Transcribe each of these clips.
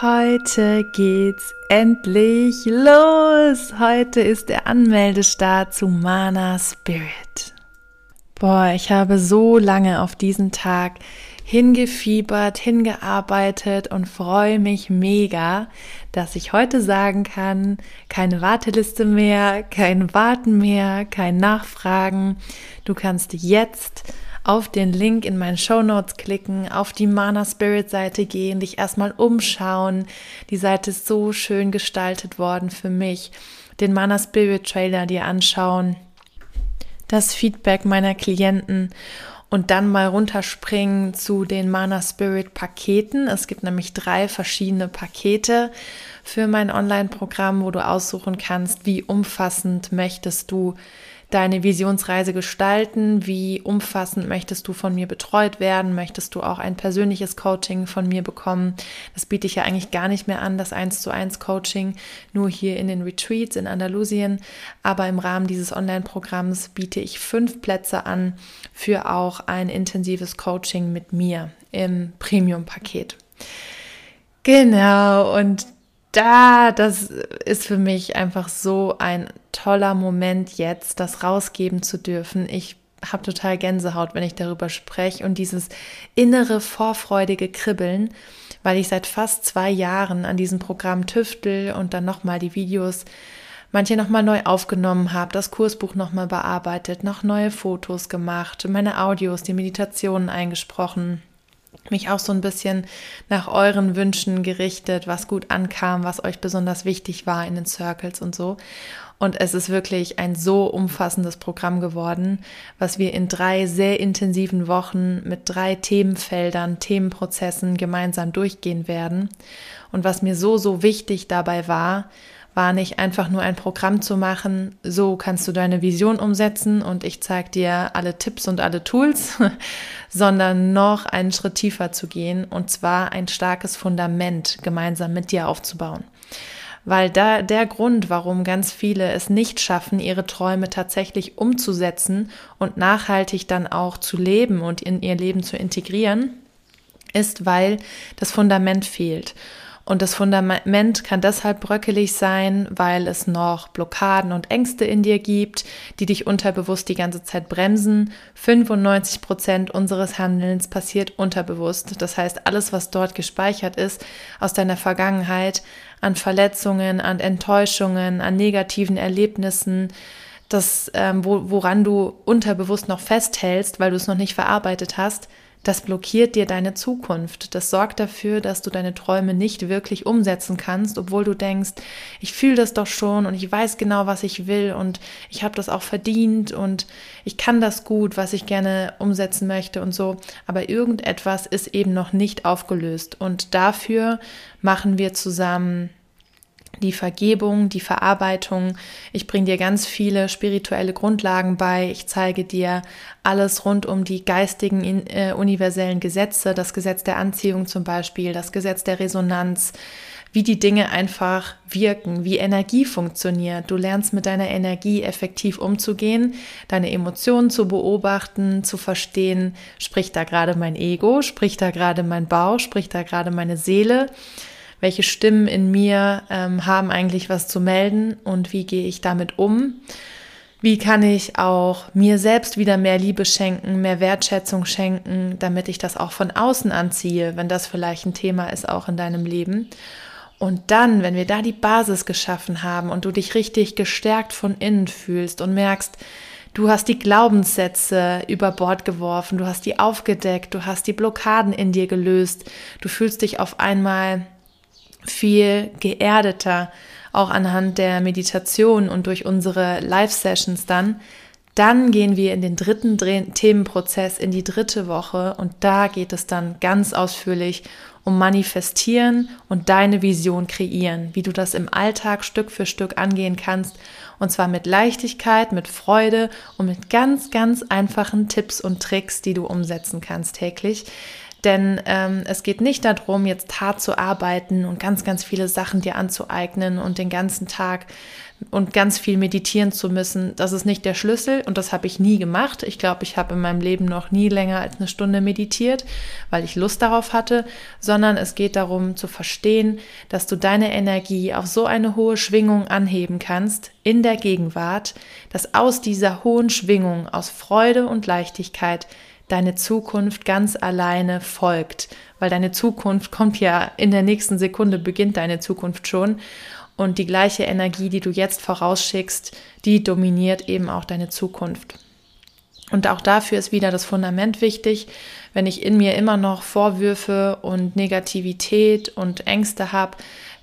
Heute geht's endlich los. Heute ist der Anmeldestart zu Mana Spirit. Boah, ich habe so lange auf diesen Tag hingefiebert, hingearbeitet und freue mich mega, dass ich heute sagen kann, keine Warteliste mehr, kein Warten mehr, kein Nachfragen. Du kannst jetzt auf den Link in meinen Show Notes klicken, auf die Mana Spirit Seite gehen, dich erstmal umschauen. Die Seite ist so schön gestaltet worden für mich. Den Mana Spirit Trailer dir anschauen, das Feedback meiner Klienten und dann mal runterspringen zu den Mana Spirit Paketen. Es gibt nämlich drei verschiedene Pakete für mein Online-Programm, wo du aussuchen kannst, wie umfassend möchtest du deine Visionsreise gestalten? Wie umfassend möchtest du von mir betreut werden? Möchtest du auch ein persönliches Coaching von mir bekommen? Das biete ich ja eigentlich gar nicht mehr an, das 1 zu 1 Coaching, nur hier in den Retreats in Andalusien. Aber im Rahmen dieses Online-Programms biete ich fünf Plätze an für auch ein intensives Coaching mit mir im Premium-Paket. Genau, und da, das ist für mich einfach so ein toller Moment jetzt, das rausgeben zu dürfen. Ich habe total Gänsehaut, wenn ich darüber spreche und dieses innere vorfreudige Kribbeln, weil ich seit fast zwei Jahren an diesem Programm tüftel und dann nochmal die Videos manche nochmal neu aufgenommen habe, das Kursbuch nochmal bearbeitet, noch neue Fotos gemacht, meine Audios, die Meditationen eingesprochen mich auch so ein bisschen nach euren Wünschen gerichtet, was gut ankam, was euch besonders wichtig war in den Circles und so. Und es ist wirklich ein so umfassendes Programm geworden, was wir in drei sehr intensiven Wochen mit drei Themenfeldern, Themenprozessen gemeinsam durchgehen werden. Und was mir so, so wichtig dabei war, war nicht einfach nur ein Programm zu machen, so kannst du deine Vision umsetzen und ich zeige dir alle Tipps und alle Tools, sondern noch einen Schritt tiefer zu gehen und zwar ein starkes Fundament gemeinsam mit dir aufzubauen. Weil da der Grund, warum ganz viele es nicht schaffen, ihre Träume tatsächlich umzusetzen und nachhaltig dann auch zu leben und in ihr Leben zu integrieren, ist, weil das Fundament fehlt. Und das Fundament kann deshalb bröckelig sein, weil es noch Blockaden und Ängste in dir gibt, die dich unterbewusst die ganze Zeit bremsen. 95 Prozent unseres Handelns passiert unterbewusst. Das heißt, alles, was dort gespeichert ist aus deiner Vergangenheit, an Verletzungen, an Enttäuschungen, an negativen Erlebnissen, das, ähm, wo, woran du unterbewusst noch festhältst, weil du es noch nicht verarbeitet hast, das blockiert dir deine Zukunft. Das sorgt dafür, dass du deine Träume nicht wirklich umsetzen kannst, obwohl du denkst, ich fühle das doch schon und ich weiß genau, was ich will und ich habe das auch verdient und ich kann das gut, was ich gerne umsetzen möchte und so. Aber irgendetwas ist eben noch nicht aufgelöst und dafür machen wir zusammen die Vergebung, die Verarbeitung. Ich bringe dir ganz viele spirituelle Grundlagen bei. Ich zeige dir alles rund um die geistigen äh, universellen Gesetze, das Gesetz der Anziehung zum Beispiel, das Gesetz der Resonanz, wie die Dinge einfach wirken, wie Energie funktioniert. Du lernst mit deiner Energie effektiv umzugehen, deine Emotionen zu beobachten, zu verstehen, spricht da gerade mein Ego, spricht da gerade mein Bauch, spricht da gerade meine Seele welche Stimmen in mir ähm, haben eigentlich was zu melden und wie gehe ich damit um. Wie kann ich auch mir selbst wieder mehr Liebe schenken, mehr Wertschätzung schenken, damit ich das auch von außen anziehe, wenn das vielleicht ein Thema ist auch in deinem Leben. Und dann, wenn wir da die Basis geschaffen haben und du dich richtig gestärkt von innen fühlst und merkst, du hast die Glaubenssätze über Bord geworfen, du hast die aufgedeckt, du hast die Blockaden in dir gelöst, du fühlst dich auf einmal viel geerdeter, auch anhand der Meditation und durch unsere Live-Sessions dann, Dann gehen wir in den dritten Themenprozess, in die dritte Woche. Und da geht es dann ganz ausführlich um Manifestieren und deine Vision kreieren, wie du das im Alltag Stück für Stück angehen kannst. Und zwar mit Leichtigkeit, mit Freude und mit ganz, ganz einfachen Tipps und Tricks, die du umsetzen kannst täglich. Denn ähm, es geht nicht darum, jetzt hart zu arbeiten und ganz, ganz viele Sachen dir anzueignen und den ganzen Tag und ganz viel meditieren zu müssen. Das ist nicht der Schlüssel und das habe ich nie gemacht. Ich glaube, ich habe in meinem Leben noch nie länger als eine Stunde meditiert, weil ich Lust darauf hatte, sondern es geht darum zu verstehen, dass du deine Energie auf so eine hohe Schwingung anheben kannst in der Gegenwart, dass aus dieser hohen Schwingung, aus Freude und Leichtigkeit deine Zukunft ganz alleine folgt, weil deine Zukunft kommt ja in der nächsten Sekunde, beginnt deine Zukunft schon. Und die gleiche Energie, die du jetzt vorausschickst, die dominiert eben auch deine Zukunft. Und auch dafür ist wieder das Fundament wichtig. Wenn ich in mir immer noch Vorwürfe und Negativität und Ängste habe,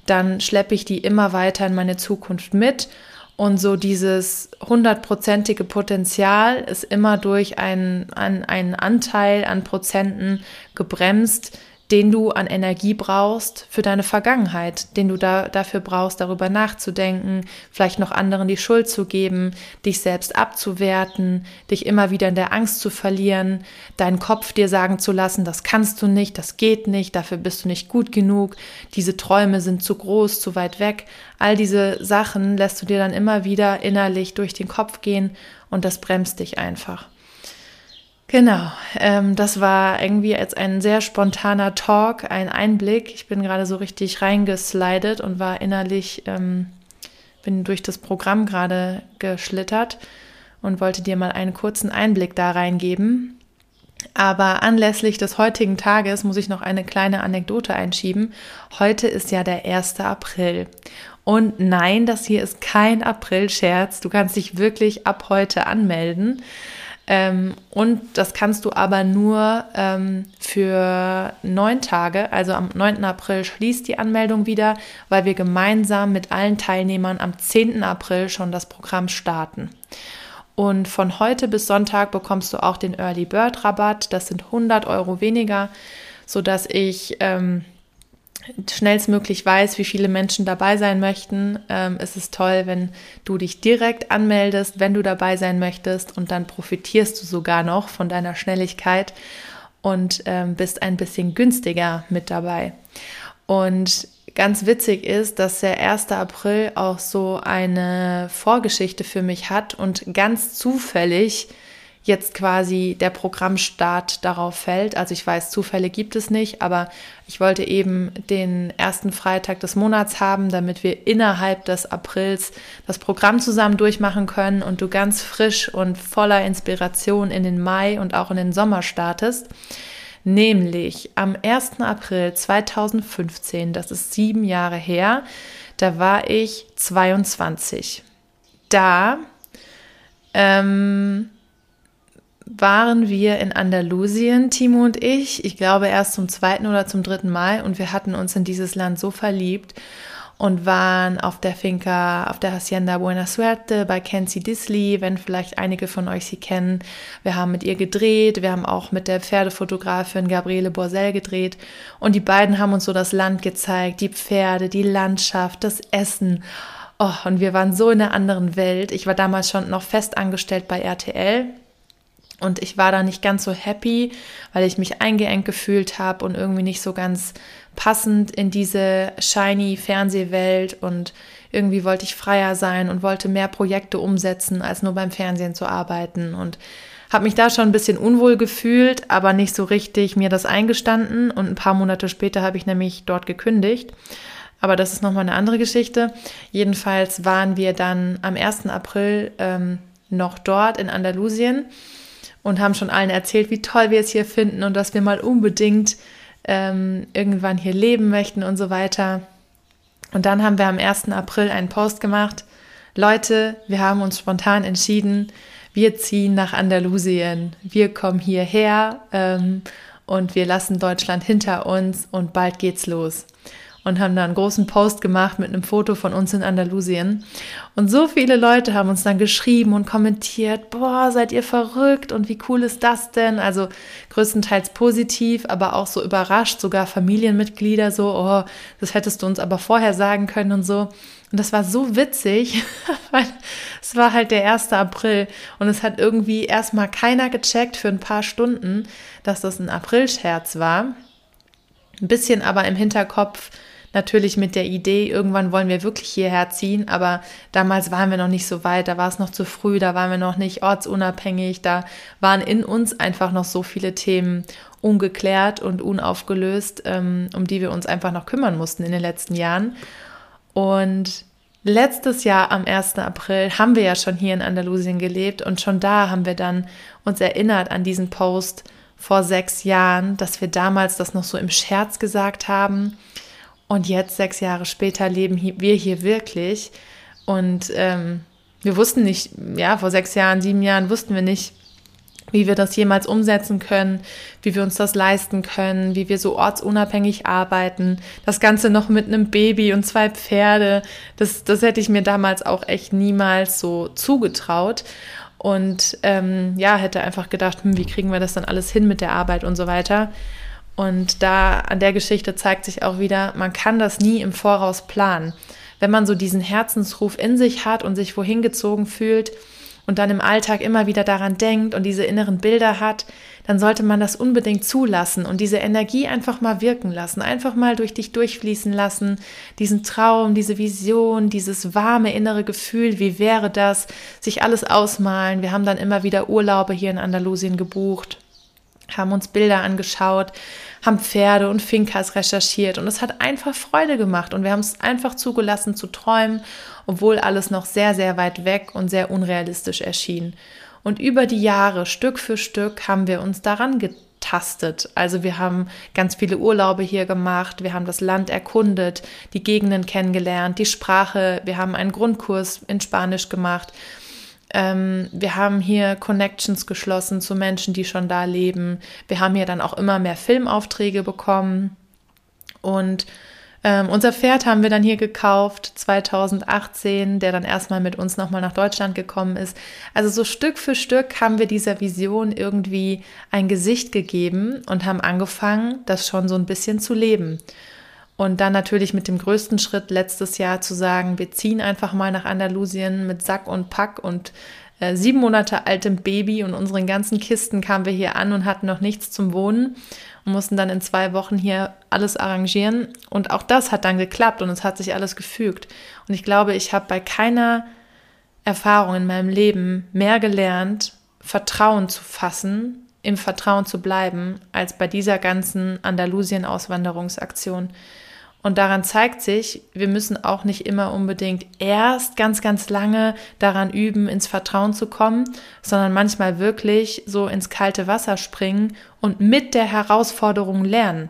dann schleppe ich die immer weiter in meine Zukunft mit und so dieses hundertprozentige Potenzial ist immer durch einen, einen Anteil an Prozenten gebremst, den du an Energie brauchst für deine Vergangenheit, den du da, dafür brauchst, darüber nachzudenken, vielleicht noch anderen die Schuld zu geben, dich selbst abzuwerten, dich immer wieder in der Angst zu verlieren, deinen Kopf dir sagen zu lassen, das kannst du nicht, das geht nicht, dafür bist du nicht gut genug, diese Träume sind zu groß, zu weit weg. All diese Sachen lässt du dir dann immer wieder innerlich durch den Kopf gehen und das bremst dich einfach. Genau, ähm, das war irgendwie jetzt ein sehr spontaner Talk, ein Einblick. Ich bin gerade so richtig reingeslidet und war innerlich, ähm, bin durch das Programm gerade geschlittert und wollte dir mal einen kurzen Einblick da reingeben. Aber anlässlich des heutigen Tages muss ich noch eine kleine Anekdote einschieben. Heute ist ja der 1. April. Und nein, das hier ist kein April-Scherz. Du kannst dich wirklich ab heute anmelden. Ähm, und das kannst du aber nur ähm, für neun Tage, also am 9. April schließt die Anmeldung wieder, weil wir gemeinsam mit allen Teilnehmern am 10. April schon das Programm starten. Und von heute bis Sonntag bekommst du auch den Early Bird Rabatt. Das sind 100 Euro weniger, sodass ich ähm, schnellstmöglich weiß, wie viele Menschen dabei sein möchten, ähm, ist es toll, wenn du dich direkt anmeldest, wenn du dabei sein möchtest und dann profitierst du sogar noch von deiner Schnelligkeit und ähm, bist ein bisschen günstiger mit dabei. Und ganz witzig ist, dass der 1. April auch so eine Vorgeschichte für mich hat und ganz zufällig jetzt quasi der Programmstart darauf fällt. Also ich weiß, Zufälle gibt es nicht, aber ich wollte eben den ersten Freitag des Monats haben, damit wir innerhalb des Aprils das Programm zusammen durchmachen können und du ganz frisch und voller Inspiration in den Mai und auch in den Sommer startest. Nämlich am 1. April 2015, das ist sieben Jahre her, da war ich 22. Da ähm, waren wir in Andalusien, Timo und ich. Ich glaube erst zum zweiten oder zum dritten Mal und wir hatten uns in dieses Land so verliebt und waren auf der Finca, auf der Hacienda Buena Suerte bei Kenzie Disley, wenn vielleicht einige von euch sie kennen. Wir haben mit ihr gedreht, wir haben auch mit der Pferdefotografin Gabriele Borsell gedreht und die beiden haben uns so das Land gezeigt, die Pferde, die Landschaft, das Essen. Oh, und wir waren so in einer anderen Welt. Ich war damals schon noch fest angestellt bei RTL und ich war da nicht ganz so happy, weil ich mich eingeengt gefühlt habe und irgendwie nicht so ganz passend in diese shiny Fernsehwelt und irgendwie wollte ich freier sein und wollte mehr Projekte umsetzen, als nur beim Fernsehen zu arbeiten und habe mich da schon ein bisschen unwohl gefühlt, aber nicht so richtig mir das eingestanden und ein paar Monate später habe ich nämlich dort gekündigt. Aber das ist nochmal eine andere Geschichte. Jedenfalls waren wir dann am 1. April ähm, noch dort in Andalusien und haben schon allen erzählt, wie toll wir es hier finden und dass wir mal unbedingt ähm, irgendwann hier leben möchten und so weiter. Und dann haben wir am 1. April einen Post gemacht. Leute, wir haben uns spontan entschieden, wir ziehen nach Andalusien. Wir kommen hierher ähm, und wir lassen Deutschland hinter uns und bald geht's los. Und haben da einen großen Post gemacht mit einem Foto von uns in Andalusien. Und so viele Leute haben uns dann geschrieben und kommentiert, boah, seid ihr verrückt und wie cool ist das denn? Also größtenteils positiv, aber auch so überrascht, sogar Familienmitglieder so, oh, das hättest du uns aber vorher sagen können und so. Und das war so witzig, weil es war halt der 1. April und es hat irgendwie erstmal keiner gecheckt für ein paar Stunden, dass das ein Aprilscherz war. Ein bisschen aber im Hinterkopf natürlich mit der Idee, irgendwann wollen wir wirklich hierher ziehen, aber damals waren wir noch nicht so weit, da war es noch zu früh, da waren wir noch nicht ortsunabhängig, da waren in uns einfach noch so viele Themen ungeklärt und unaufgelöst, ähm, um die wir uns einfach noch kümmern mussten in den letzten Jahren. Und letztes Jahr am 1. April haben wir ja schon hier in Andalusien gelebt und schon da haben wir dann uns erinnert an diesen Post vor sechs Jahren, dass wir damals das noch so im Scherz gesagt haben und jetzt, sechs Jahre später, leben wir hier wirklich. Und ähm, wir wussten nicht, ja, vor sechs Jahren, sieben Jahren wussten wir nicht, wie wir das jemals umsetzen können, wie wir uns das leisten können, wie wir so ortsunabhängig arbeiten. Das Ganze noch mit einem Baby und zwei Pferde. Das, das hätte ich mir damals auch echt niemals so zugetraut. Und ähm, ja, hätte einfach gedacht, hm, wie kriegen wir das dann alles hin mit der Arbeit und so weiter. Und da an der Geschichte zeigt sich auch wieder, man kann das nie im Voraus planen. Wenn man so diesen Herzensruf in sich hat und sich wohin gezogen fühlt und dann im Alltag immer wieder daran denkt und diese inneren Bilder hat, dann sollte man das unbedingt zulassen und diese Energie einfach mal wirken lassen, einfach mal durch dich durchfließen lassen, diesen Traum, diese Vision, dieses warme innere Gefühl, wie wäre das, sich alles ausmalen. Wir haben dann immer wieder Urlaube hier in Andalusien gebucht haben uns Bilder angeschaut, haben Pferde und Finkas recherchiert und es hat einfach Freude gemacht und wir haben es einfach zugelassen zu träumen, obwohl alles noch sehr, sehr weit weg und sehr unrealistisch erschien. Und über die Jahre, Stück für Stück, haben wir uns daran getastet. Also wir haben ganz viele Urlaube hier gemacht, wir haben das Land erkundet, die Gegenden kennengelernt, die Sprache, wir haben einen Grundkurs in Spanisch gemacht ähm, wir haben hier Connections geschlossen zu Menschen, die schon da leben. Wir haben hier dann auch immer mehr Filmaufträge bekommen. Und ähm, unser Pferd haben wir dann hier gekauft 2018, der dann erstmal mit uns nochmal nach Deutschland gekommen ist. Also so Stück für Stück haben wir dieser Vision irgendwie ein Gesicht gegeben und haben angefangen, das schon so ein bisschen zu leben. Und dann natürlich mit dem größten Schritt letztes Jahr zu sagen, wir ziehen einfach mal nach Andalusien mit Sack und Pack und äh, sieben Monate altem Baby und unseren ganzen Kisten kamen wir hier an und hatten noch nichts zum Wohnen und mussten dann in zwei Wochen hier alles arrangieren. Und auch das hat dann geklappt und es hat sich alles gefügt. Und ich glaube, ich habe bei keiner Erfahrung in meinem Leben mehr gelernt, Vertrauen zu fassen, im Vertrauen zu bleiben, als bei dieser ganzen Andalusien-Auswanderungsaktion. Und daran zeigt sich, wir müssen auch nicht immer unbedingt erst ganz, ganz lange daran üben, ins Vertrauen zu kommen, sondern manchmal wirklich so ins kalte Wasser springen und mit der Herausforderung lernen.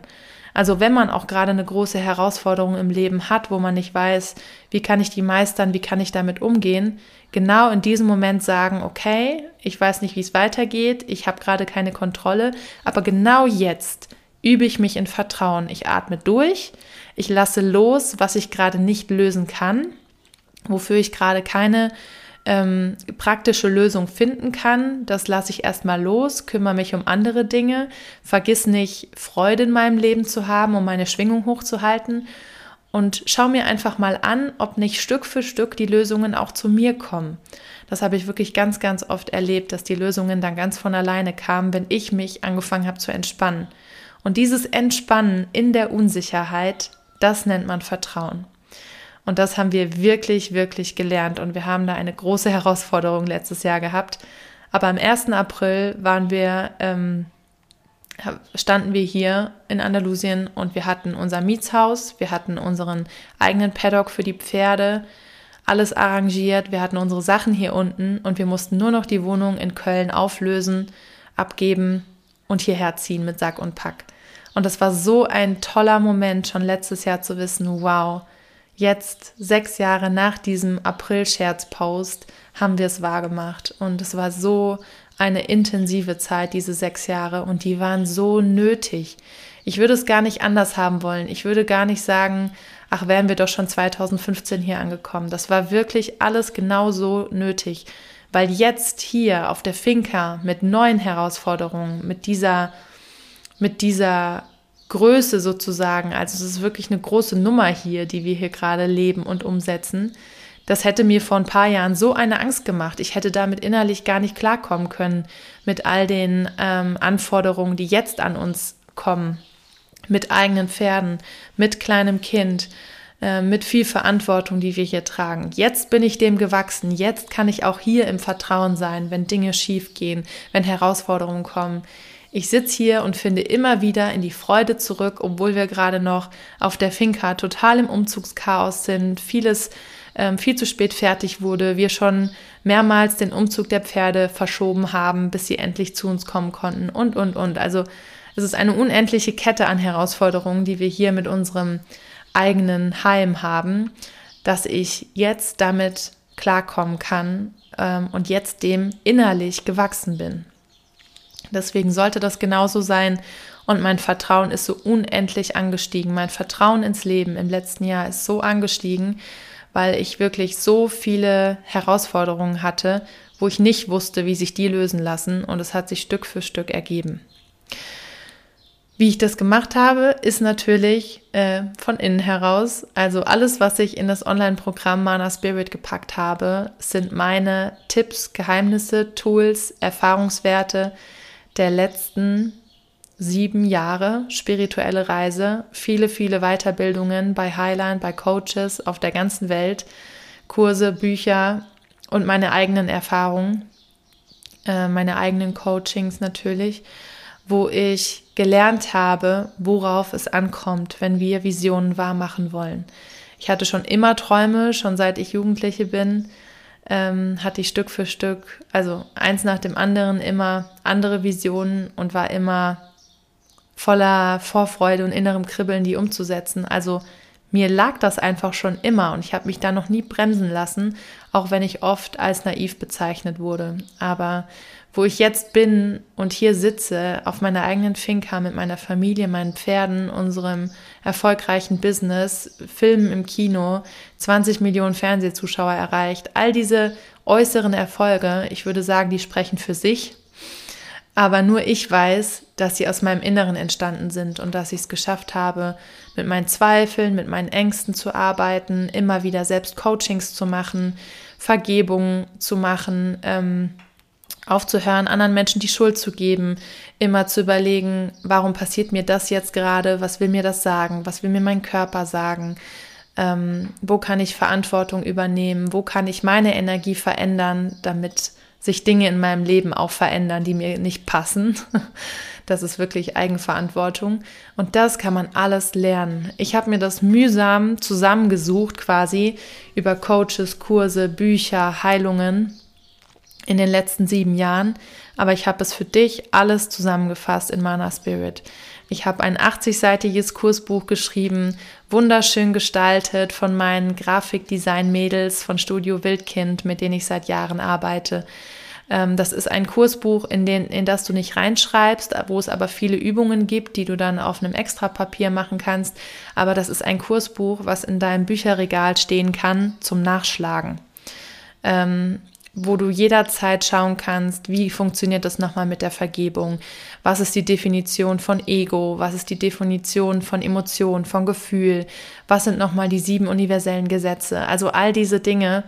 Also wenn man auch gerade eine große Herausforderung im Leben hat, wo man nicht weiß, wie kann ich die meistern, wie kann ich damit umgehen, genau in diesem Moment sagen, okay, ich weiß nicht, wie es weitergeht, ich habe gerade keine Kontrolle, aber genau jetzt übe ich mich in Vertrauen. Ich atme durch, ich lasse los, was ich gerade nicht lösen kann, wofür ich gerade keine ähm, praktische Lösung finden kann. Das lasse ich erstmal los, kümmere mich um andere Dinge, vergiss nicht, Freude in meinem Leben zu haben, um meine Schwingung hochzuhalten und schau mir einfach mal an, ob nicht Stück für Stück die Lösungen auch zu mir kommen. Das habe ich wirklich ganz, ganz oft erlebt, dass die Lösungen dann ganz von alleine kamen, wenn ich mich angefangen habe zu entspannen. Und dieses Entspannen in der Unsicherheit, das nennt man Vertrauen. Und das haben wir wirklich, wirklich gelernt. Und wir haben da eine große Herausforderung letztes Jahr gehabt. Aber am 1. April waren wir, ähm, standen wir hier in Andalusien und wir hatten unser Mietshaus, wir hatten unseren eigenen Paddock für die Pferde, alles arrangiert, wir hatten unsere Sachen hier unten und wir mussten nur noch die Wohnung in Köln auflösen, abgeben und hierher ziehen mit Sack und Pack. Und das war so ein toller Moment, schon letztes Jahr zu wissen, wow, jetzt sechs Jahre nach diesem April-Scherz-Post haben wir es wahrgemacht. Und es war so eine intensive Zeit, diese sechs Jahre, und die waren so nötig. Ich würde es gar nicht anders haben wollen. Ich würde gar nicht sagen, ach, wären wir doch schon 2015 hier angekommen. Das war wirklich alles genauso nötig, weil jetzt hier auf der Finca mit neuen Herausforderungen, mit dieser, mit dieser Größe sozusagen, also es ist wirklich eine große Nummer hier, die wir hier gerade leben und umsetzen. Das hätte mir vor ein paar Jahren so eine Angst gemacht. Ich hätte damit innerlich gar nicht klarkommen können mit all den ähm, Anforderungen, die jetzt an uns kommen mit eigenen Pferden, mit kleinem Kind, äh, mit viel Verantwortung, die wir hier tragen. Jetzt bin ich dem gewachsen. Jetzt kann ich auch hier im Vertrauen sein, wenn Dinge schief gehen, wenn Herausforderungen kommen. Ich sitze hier und finde immer wieder in die Freude zurück, obwohl wir gerade noch auf der Finca total im Umzugschaos sind, vieles ähm, viel zu spät fertig wurde, wir schon mehrmals den Umzug der Pferde verschoben haben, bis sie endlich zu uns kommen konnten und, und, und. Also es ist eine unendliche Kette an Herausforderungen, die wir hier mit unserem eigenen Heim haben, dass ich jetzt damit klarkommen kann ähm, und jetzt dem innerlich gewachsen bin. Deswegen sollte das genauso sein und mein Vertrauen ist so unendlich angestiegen. Mein Vertrauen ins Leben im letzten Jahr ist so angestiegen, weil ich wirklich so viele Herausforderungen hatte, wo ich nicht wusste, wie sich die lösen lassen und es hat sich Stück für Stück ergeben. Wie ich das gemacht habe, ist natürlich äh, von innen heraus. Also alles, was ich in das Online-Programm Mana Spirit gepackt habe, sind meine Tipps, Geheimnisse, Tools, Erfahrungswerte der letzten sieben Jahre spirituelle Reise, viele, viele Weiterbildungen bei Highline, bei Coaches auf der ganzen Welt, Kurse, Bücher und meine eigenen Erfahrungen, äh, meine eigenen Coachings natürlich wo ich gelernt habe, worauf es ankommt, wenn wir Visionen wahrmachen wollen. Ich hatte schon immer Träume, schon seit ich Jugendliche bin, ähm, hatte ich Stück für Stück, also eins nach dem anderen, immer andere Visionen und war immer voller Vorfreude und innerem Kribbeln, die umzusetzen. Also mir lag das einfach schon immer und ich habe mich da noch nie bremsen lassen, auch wenn ich oft als naiv bezeichnet wurde. Aber wo ich jetzt bin und hier sitze auf meiner eigenen Finca mit meiner Familie, meinen Pferden, unserem erfolgreichen Business, Filmen im Kino, 20 Millionen Fernsehzuschauer erreicht, all diese äußeren Erfolge, ich würde sagen, die sprechen für sich. Aber nur ich weiß, dass sie aus meinem Inneren entstanden sind und dass ich es geschafft habe, mit meinen Zweifeln, mit meinen Ängsten zu arbeiten, immer wieder selbst Coachings zu machen, Vergebung zu machen, ähm, aufzuhören, anderen Menschen die Schuld zu geben, immer zu überlegen, warum passiert mir das jetzt gerade, was will mir das sagen, was will mir mein Körper sagen, ähm, wo kann ich Verantwortung übernehmen, wo kann ich meine Energie verändern, damit sich Dinge in meinem Leben auch verändern, die mir nicht passen. Das ist wirklich Eigenverantwortung. Und das kann man alles lernen. Ich habe mir das mühsam zusammengesucht, quasi über Coaches, Kurse, Bücher, Heilungen in den letzten sieben Jahren, aber ich habe es für dich alles zusammengefasst in Mana Spirit. Ich habe ein 80-seitiges Kursbuch geschrieben, wunderschön gestaltet von meinen Grafikdesign-Mädels von Studio Wildkind, mit denen ich seit Jahren arbeite. Ähm, das ist ein Kursbuch, in, den, in das du nicht reinschreibst, wo es aber viele Übungen gibt, die du dann auf einem Extrapapier machen kannst. Aber das ist ein Kursbuch, was in deinem Bücherregal stehen kann zum Nachschlagen. Wo du jederzeit schauen kannst, wie funktioniert das nochmal mit der Vergebung, was ist die Definition von Ego, was ist die Definition von Emotion, von Gefühl, was sind nochmal die sieben universellen Gesetze. Also all diese Dinge,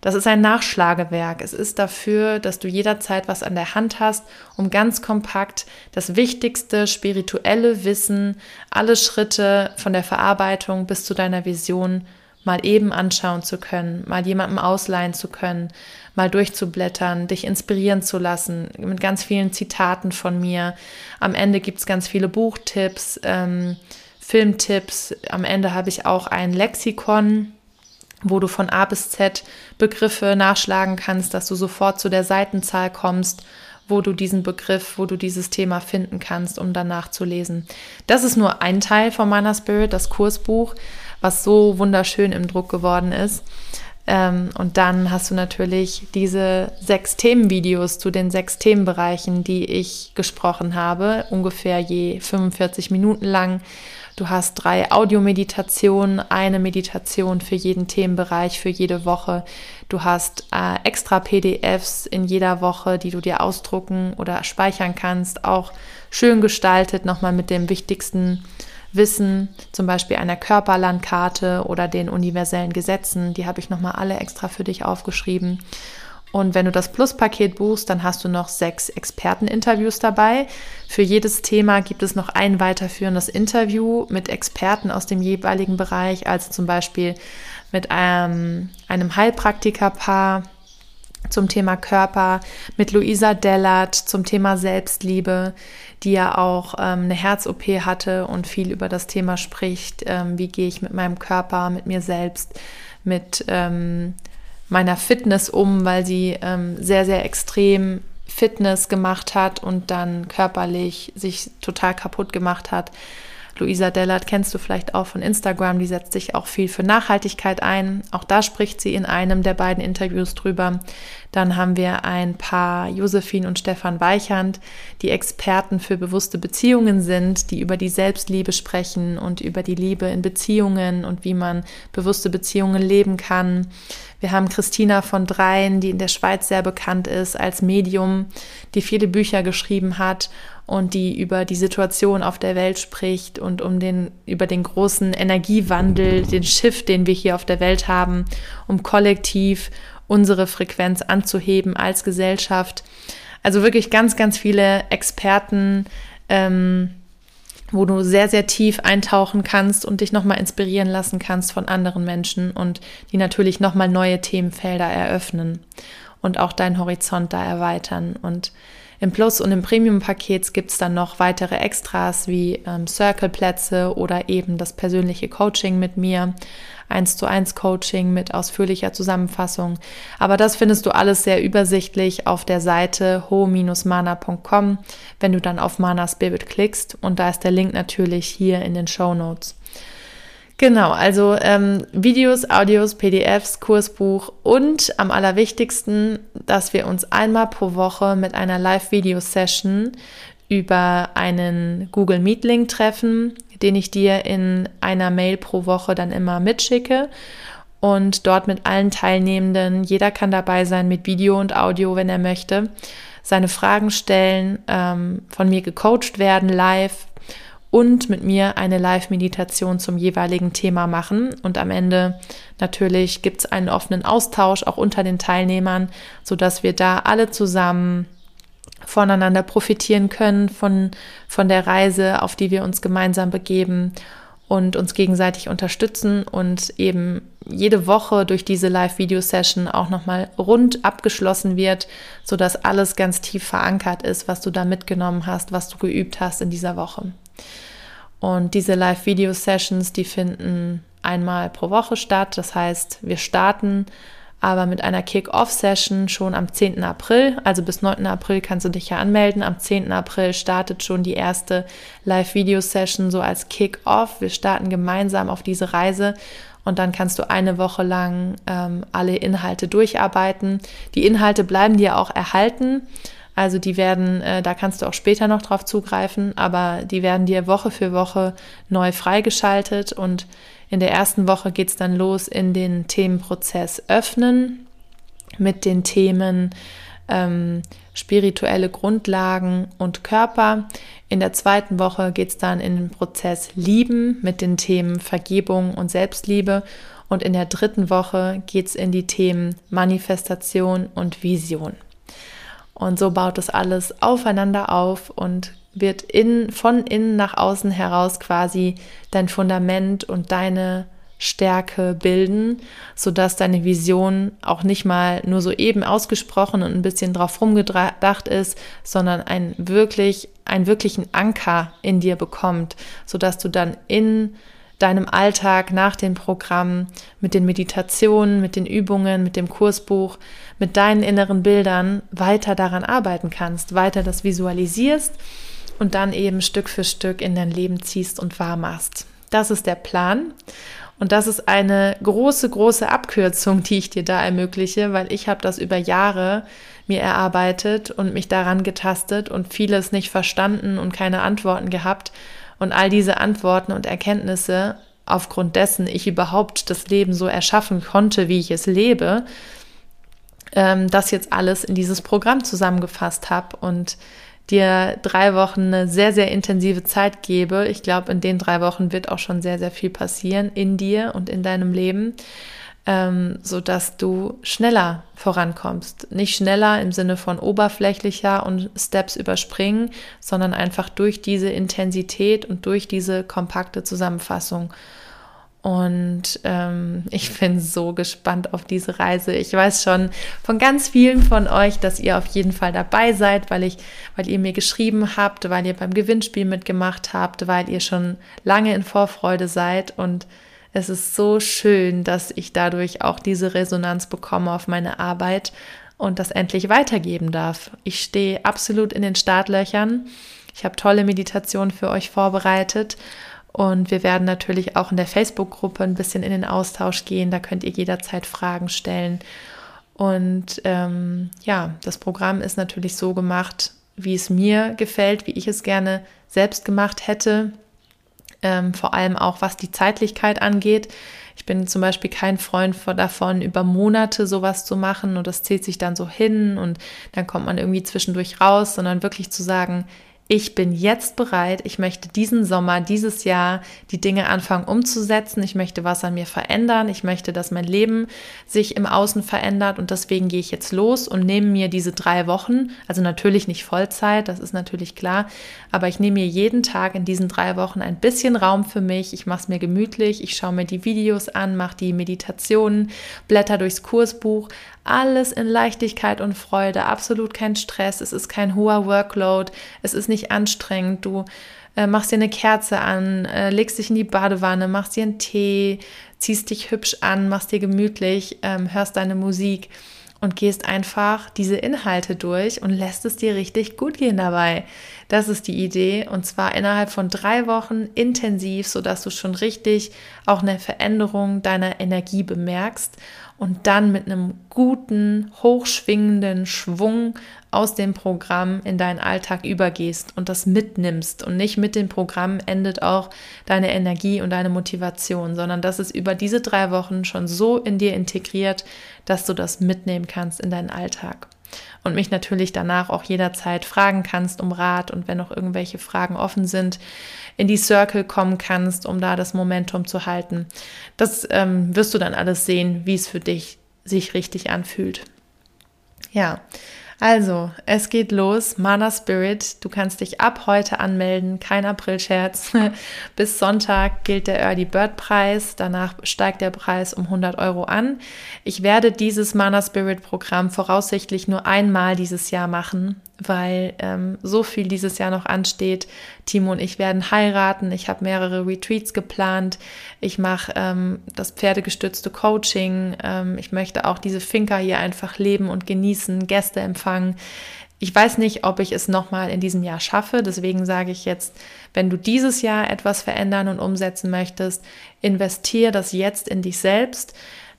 das ist ein Nachschlagewerk. Es ist dafür, dass du jederzeit was an der Hand hast, um ganz kompakt das wichtigste spirituelle Wissen, alle Schritte von der Verarbeitung bis zu deiner Vision mal eben anschauen zu können, mal jemandem ausleihen zu können, mal durchzublättern, dich inspirieren zu lassen mit ganz vielen Zitaten von mir. Am Ende gibt es ganz viele Buchtipps, ähm, Filmtipps. Am Ende habe ich auch ein Lexikon, wo du von A bis Z Begriffe nachschlagen kannst, dass du sofort zu der Seitenzahl kommst wo du diesen Begriff, wo du dieses Thema finden kannst, um danach zu lesen. Das ist nur ein Teil von meiner Spirit, das Kursbuch, was so wunderschön im Druck geworden ist. Ähm, und dann hast du natürlich diese sechs Themenvideos zu den sechs Themenbereichen, die ich gesprochen habe, ungefähr je 45 Minuten lang. Du hast drei Audiomeditationen, eine Meditation für jeden Themenbereich, für jede Woche. Du hast äh, extra PDFs in jeder Woche, die du dir ausdrucken oder speichern kannst, auch schön gestaltet, nochmal mit dem wichtigsten Wissen, zum Beispiel einer Körperlandkarte oder den universellen Gesetzen. Die habe ich nochmal alle extra für dich aufgeschrieben. Und wenn du das Plus-Paket buchst, dann hast du noch sechs Experteninterviews dabei. Für jedes Thema gibt es noch ein weiterführendes Interview mit Experten aus dem jeweiligen Bereich, also zum Beispiel mit einem, einem Heilpraktikerpaar zum Thema Körper, mit Luisa Dellert zum Thema Selbstliebe, die ja auch ähm, eine Herz-OP hatte und viel über das Thema spricht, ähm, wie gehe ich mit meinem Körper, mit mir selbst, mit ähm, meiner Fitness um, weil sie ähm, sehr, sehr extrem Fitness gemacht hat und dann körperlich sich total kaputt gemacht hat. Luisa Dellert kennst du vielleicht auch von Instagram, die setzt sich auch viel für Nachhaltigkeit ein. Auch da spricht sie in einem der beiden Interviews drüber. Dann haben wir ein paar Josephine und Stefan Weichand, die Experten für bewusste Beziehungen sind, die über die Selbstliebe sprechen und über die Liebe in Beziehungen und wie man bewusste Beziehungen leben kann. Wir haben Christina von Dreien, die in der Schweiz sehr bekannt ist als Medium, die viele Bücher geschrieben hat und die über die Situation auf der Welt spricht und um den, über den großen Energiewandel, den Shift, den wir hier auf der Welt haben, um kollektiv unsere Frequenz anzuheben als Gesellschaft. Also wirklich ganz, ganz viele Experten, ähm, wo du sehr, sehr tief eintauchen kannst und dich nochmal inspirieren lassen kannst von anderen Menschen und die natürlich nochmal neue Themenfelder eröffnen und auch deinen Horizont da erweitern. Und im Plus- und im Premium-Paket gibt es dann noch weitere Extras wie ähm, Circle-Plätze oder eben das persönliche Coaching mit mir, 1 zu 1 Coaching mit ausführlicher Zusammenfassung. Aber das findest du alles sehr übersichtlich auf der Seite ho-mana.com, wenn du dann auf Mana Spirit klickst. Und da ist der Link natürlich hier in den Show Notes. Genau, also ähm, Videos, Audios, PDFs, Kursbuch und am allerwichtigsten, dass wir uns einmal pro Woche mit einer Live-Video-Session über einen Google Meet-Link treffen, den ich dir in einer Mail pro Woche dann immer mitschicke. Und dort mit allen Teilnehmenden, jeder kann dabei sein mit Video und Audio, wenn er möchte, seine Fragen stellen, ähm, von mir gecoacht werden live und mit mir eine Live-Meditation zum jeweiligen Thema machen. Und am Ende natürlich gibt es einen offenen Austausch auch unter den Teilnehmern, sodass wir da alle zusammen voneinander profitieren können, von, von der Reise, auf die wir uns gemeinsam begeben und uns gegenseitig unterstützen und eben jede Woche durch diese Live-Video-Session auch nochmal rund abgeschlossen wird, sodass alles ganz tief verankert ist, was du da mitgenommen hast, was du geübt hast in dieser Woche. Und diese Live-Video-Sessions, die finden einmal pro Woche statt. Das heißt, wir starten aber mit einer Kick-Off-Session schon am 10. April. Also bis 9. April kannst du dich ja anmelden. Am 10. April startet schon die erste Live-Video-Session so als Kick-Off. Wir starten gemeinsam auf diese Reise und dann kannst du eine Woche lang ähm, alle Inhalte durcharbeiten. Die Inhalte bleiben dir auch erhalten. Also die werden, äh, da kannst du auch später noch drauf zugreifen, aber die werden dir Woche für Woche neu freigeschaltet und in der ersten Woche geht es dann los in den Themenprozess Öffnen mit den Themen ähm, spirituelle Grundlagen und Körper. In der zweiten Woche geht es dann in den Prozess Lieben mit den Themen Vergebung und Selbstliebe. Und in der dritten Woche geht es in die Themen Manifestation und Vision. Und so baut es alles aufeinander auf und wird in, von innen nach außen heraus quasi dein Fundament und deine Stärke bilden, sodass deine Vision auch nicht mal nur so eben ausgesprochen und ein bisschen drauf rumgedacht ist, sondern ein wirklich, einen wirklichen Anker in dir bekommt, sodass du dann in deinem Alltag nach dem Programm, mit den Meditationen, mit den Übungen, mit dem Kursbuch, mit deinen inneren Bildern weiter daran arbeiten kannst, weiter das visualisierst und dann eben Stück für Stück in dein Leben ziehst und wahr machst. Das ist der Plan. Und das ist eine große, große Abkürzung, die ich dir da ermögliche, weil ich habe das über Jahre mir erarbeitet und mich daran getastet und vieles nicht verstanden und keine Antworten gehabt. Und all diese Antworten und Erkenntnisse, aufgrund dessen ich überhaupt das Leben so erschaffen konnte, wie ich es lebe, ähm, das jetzt alles in dieses Programm zusammengefasst habe und dir drei Wochen eine sehr, sehr intensive Zeit gebe. Ich glaube, in den drei Wochen wird auch schon sehr, sehr viel passieren in dir und in deinem Leben, ähm, so dass du schneller vorankommst. Nicht schneller im Sinne von oberflächlicher und Steps überspringen, sondern einfach durch diese Intensität und durch diese kompakte Zusammenfassung. Und ähm, ich bin so gespannt auf diese Reise. Ich weiß schon von ganz vielen von euch, dass ihr auf jeden Fall dabei seid, weil ich, weil ihr mir geschrieben habt, weil ihr beim Gewinnspiel mitgemacht habt, weil ihr schon lange in Vorfreude seid. Und es ist so schön, dass ich dadurch auch diese Resonanz bekomme auf meine Arbeit und das endlich weitergeben darf. Ich stehe absolut in den Startlöchern. Ich habe tolle Meditationen für euch vorbereitet und wir werden natürlich auch in der Facebook-Gruppe ein bisschen in den Austausch gehen. Da könnt ihr jederzeit Fragen stellen. Und ähm, ja, das Programm ist natürlich so gemacht, wie es mir gefällt, wie ich es gerne selbst gemacht hätte. Ähm, vor allem auch was die Zeitlichkeit angeht. Ich bin zum Beispiel kein Freund davon, über Monate sowas zu machen und das zählt sich dann so hin und dann kommt man irgendwie zwischendurch raus, sondern wirklich zu sagen, ich bin jetzt bereit, ich möchte diesen Sommer, dieses Jahr die Dinge anfangen umzusetzen, ich möchte was an mir verändern, ich möchte, dass mein Leben sich im Außen verändert. Und deswegen gehe ich jetzt los und nehme mir diese drei Wochen, also natürlich nicht Vollzeit, das ist natürlich klar, aber ich nehme mir jeden Tag in diesen drei Wochen ein bisschen Raum für mich, ich mache es mir gemütlich, ich schaue mir die Videos an, mache die Meditationen, blätter durchs Kursbuch, alles in Leichtigkeit und Freude, absolut kein Stress, es ist kein hoher Workload, es ist nicht anstrengend, du äh, machst dir eine Kerze an, äh, legst dich in die Badewanne, machst dir einen Tee, ziehst dich hübsch an, machst dir gemütlich, ähm, hörst deine Musik und gehst einfach diese Inhalte durch und lässt es dir richtig gut gehen dabei. Das ist die Idee und zwar innerhalb von drei Wochen intensiv, sodass du schon richtig auch eine Veränderung deiner Energie bemerkst und dann mit einem guten, hochschwingenden Schwung aus dem Programm in deinen Alltag übergehst und das mitnimmst. Und nicht mit dem Programm endet auch deine Energie und deine Motivation, sondern das ist über diese drei Wochen schon so in dir integriert, dass du das mitnehmen kannst in deinen Alltag und mich natürlich danach auch jederzeit fragen kannst um Rat und wenn noch irgendwelche Fragen offen sind, in die Circle kommen kannst, um da das Momentum zu halten. Das ähm, wirst du dann alles sehen, wie es für dich sich richtig anfühlt. Ja, also, es geht los. Mana Spirit. Du kannst dich ab heute anmelden. Kein April-Scherz. Bis Sonntag gilt der Early Bird Preis. Danach steigt der Preis um 100 Euro an. Ich werde dieses Mana Spirit Programm voraussichtlich nur einmal dieses Jahr machen weil ähm, so viel dieses Jahr noch ansteht. Timo und ich werden heiraten. Ich habe mehrere Retreats geplant. Ich mache ähm, das pferdegestützte Coaching. Ähm, ich möchte auch diese Finca hier einfach leben und genießen, Gäste empfangen. Ich weiß nicht, ob ich es nochmal in diesem Jahr schaffe. Deswegen sage ich jetzt, wenn du dieses Jahr etwas verändern und umsetzen möchtest, investiere das jetzt in dich selbst.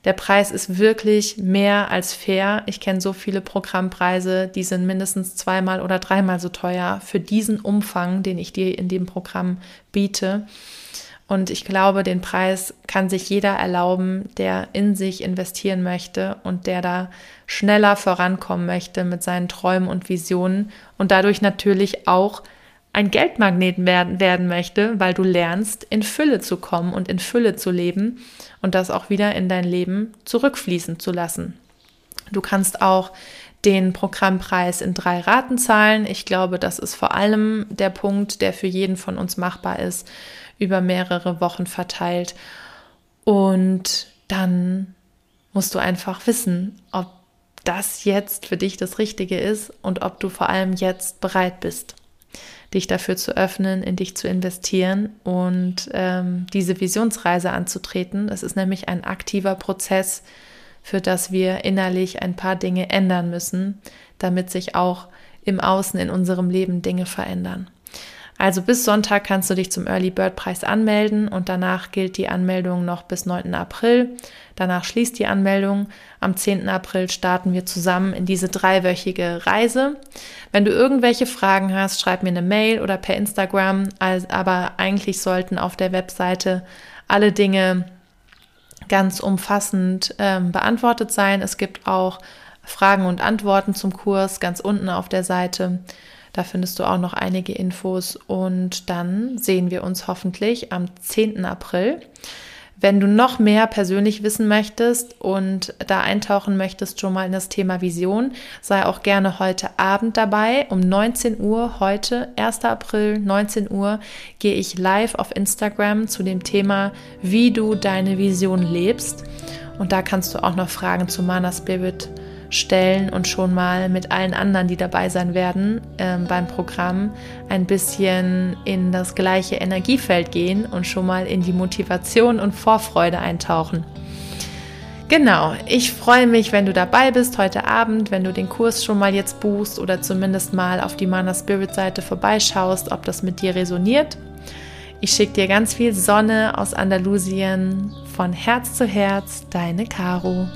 Der Preis ist wirklich mehr als fair. Ich kenne so viele Programmpreise, die sind mindestens zweimal oder dreimal so teuer für diesen Umfang, den ich dir in dem Programm biete. Und ich glaube, den Preis kann sich jeder erlauben, der in sich investieren möchte und der da schneller vorankommen möchte mit seinen Träumen und Visionen und dadurch natürlich auch ein Geldmagnet werden, werden möchte, weil du lernst, in Fülle zu kommen und in Fülle zu leben und das auch wieder in dein Leben zurückfließen zu lassen. Du kannst auch den Programmpreis in drei Raten zahlen. Ich glaube, das ist vor allem der Punkt, der für jeden von uns machbar ist, über mehrere Wochen verteilt. Und dann musst du einfach wissen, ob das jetzt für dich das Richtige ist und ob du vor allem jetzt bereit bist dich dafür zu öffnen, in dich zu investieren und ähm, diese Visionsreise anzutreten. Es ist nämlich ein aktiver Prozess, für das wir innerlich ein paar Dinge ändern müssen, damit sich auch im Außen in unserem Leben Dinge verändern. Also bis Sonntag kannst du dich zum Early Bird Preis anmelden und danach gilt die Anmeldung noch bis 9. April. Danach schließt die Anmeldung. Am 10. April starten wir zusammen in diese dreiwöchige Reise. Wenn du irgendwelche Fragen hast, schreib mir eine Mail oder per Instagram. Aber eigentlich sollten auf der Webseite alle Dinge ganz umfassend ähm, beantwortet sein. Es gibt auch Fragen und Antworten zum Kurs ganz unten auf der Seite. Da findest du auch noch einige Infos und dann sehen wir uns hoffentlich am 10. April. Wenn du noch mehr persönlich wissen möchtest und da eintauchen möchtest schon mal in das Thema Vision, sei auch gerne heute Abend dabei. Um 19 Uhr, heute, 1. April, 19 Uhr, gehe ich live auf Instagram zu dem Thema, wie du deine Vision lebst. Und da kannst du auch noch Fragen zu Mana Spirit stellen und schon mal mit allen anderen, die dabei sein werden ähm, beim Programm, ein bisschen in das gleiche Energiefeld gehen und schon mal in die Motivation und Vorfreude eintauchen. Genau, ich freue mich, wenn du dabei bist heute Abend, wenn du den Kurs schon mal jetzt buchst oder zumindest mal auf die Mana Spirit Seite vorbeischaust, ob das mit dir resoniert. Ich schicke dir ganz viel Sonne aus Andalusien von Herz zu Herz, deine Caro.